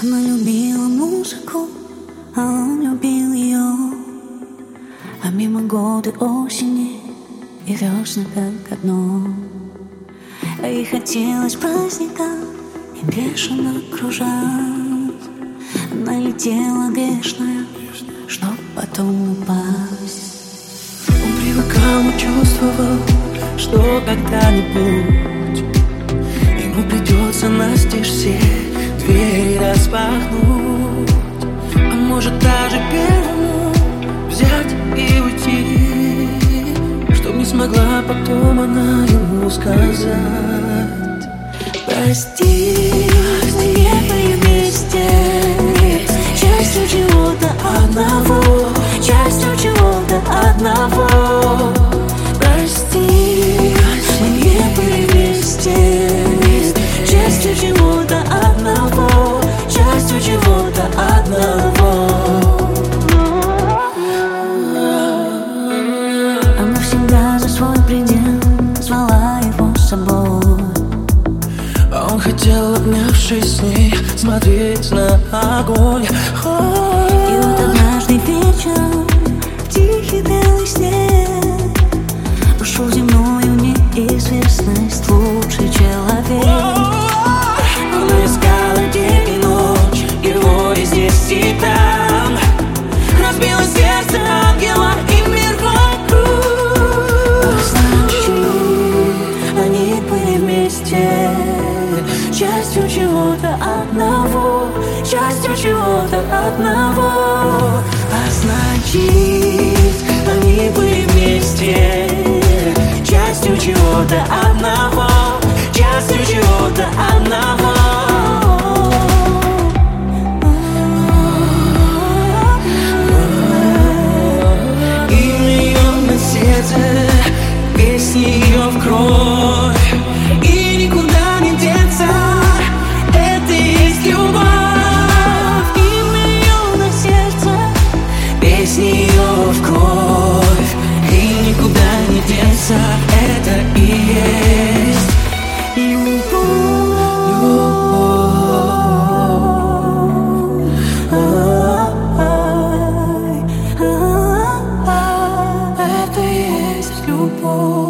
Она любила музыку, а он любил ее А мимо годы осени и весны как одно. А ей хотелось праздника и бешено кружать Она летела бешеная, чтоб потом упасть. Он привыкал, но чувствовал, что когда-нибудь Ему придется настежь все двери распахнуть. А может даже первому взять и уйти. Чтоб не смогла потом она ему сказать. Прости, мы не были вместе. Частью чего-то одного Частью чего-то одного свой предел Звала его с собой. А он хотел, обнявшись с ней, смотреть на огонь. Однажды чего-то одного. А значит, они были вместе Частью чего-то одного кажется, это и есть любовь. любовь. Это и есть любовь.